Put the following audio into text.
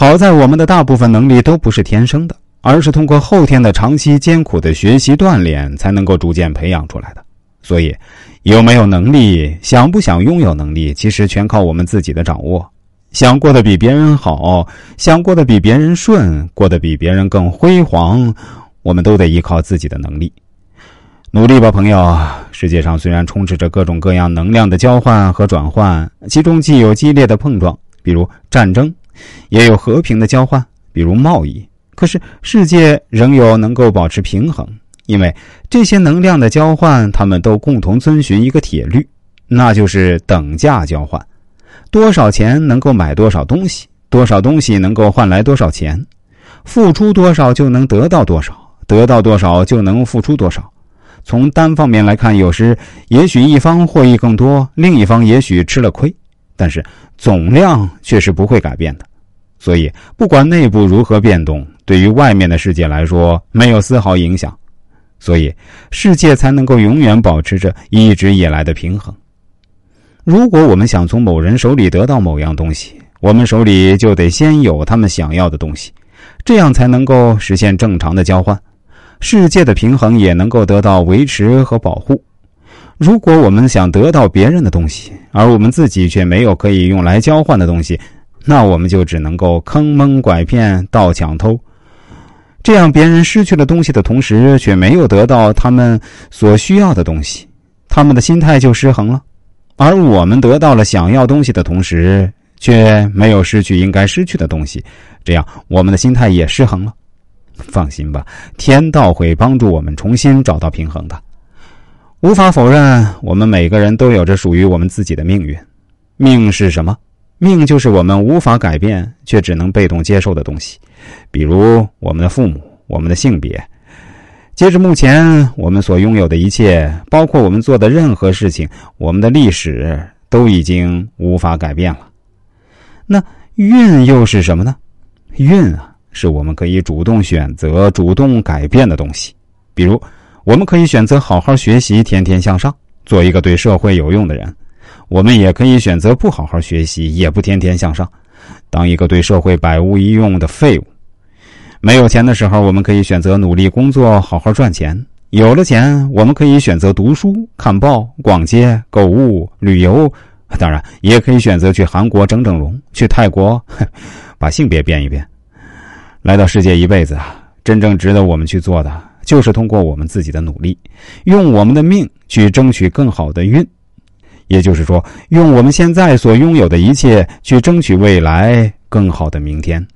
好在我们的大部分能力都不是天生的，而是通过后天的长期艰苦的学习锻炼才能够逐渐培养出来的。所以，有没有能力，想不想拥有能力，其实全靠我们自己的掌握。想过得比别人好，想过得比别人顺，过得比别人更辉煌，我们都得依靠自己的能力。努力吧，朋友！世界上虽然充斥着各种各样能量的交换和转换，其中既有激烈的碰撞，比如战争。也有和平的交换，比如贸易。可是世界仍有能够保持平衡，因为这些能量的交换，他们都共同遵循一个铁律，那就是等价交换。多少钱能够买多少东西，多少东西能够换来多少钱，付出多少就能得到多少，得到多少就能付出多少。从单方面来看，有时也许一方获益更多，另一方也许吃了亏，但是总量却是不会改变的。所以，不管内部如何变动，对于外面的世界来说没有丝毫影响，所以世界才能够永远保持着一直以来的平衡。如果我们想从某人手里得到某样东西，我们手里就得先有他们想要的东西，这样才能够实现正常的交换，世界的平衡也能够得到维持和保护。如果我们想得到别人的东西，而我们自己却没有可以用来交换的东西，那我们就只能够坑蒙拐骗、盗抢偷，这样别人失去了东西的同时，却没有得到他们所需要的东西，他们的心态就失衡了；而我们得到了想要东西的同时，却没有失去应该失去的东西，这样我们的心态也失衡了。放心吧，天道会帮助我们重新找到平衡的。无法否认，我们每个人都有着属于我们自己的命运。命是什么？命就是我们无法改变却只能被动接受的东西，比如我们的父母、我们的性别。截至目前，我们所拥有的一切，包括我们做的任何事情，我们的历史都已经无法改变了。那运又是什么呢？运啊，是我们可以主动选择、主动改变的东西。比如，我们可以选择好好学习，天天向上，做一个对社会有用的人。我们也可以选择不好好学习，也不天天向上，当一个对社会百无一用的废物。没有钱的时候，我们可以选择努力工作，好好赚钱；有了钱，我们可以选择读书、看报、逛街、购物、旅游，当然也可以选择去韩国整整容，去泰国 把性别变一变。来到世界一辈子啊，真正值得我们去做的，就是通过我们自己的努力，用我们的命去争取更好的运。也就是说，用我们现在所拥有的一切去争取未来更好的明天。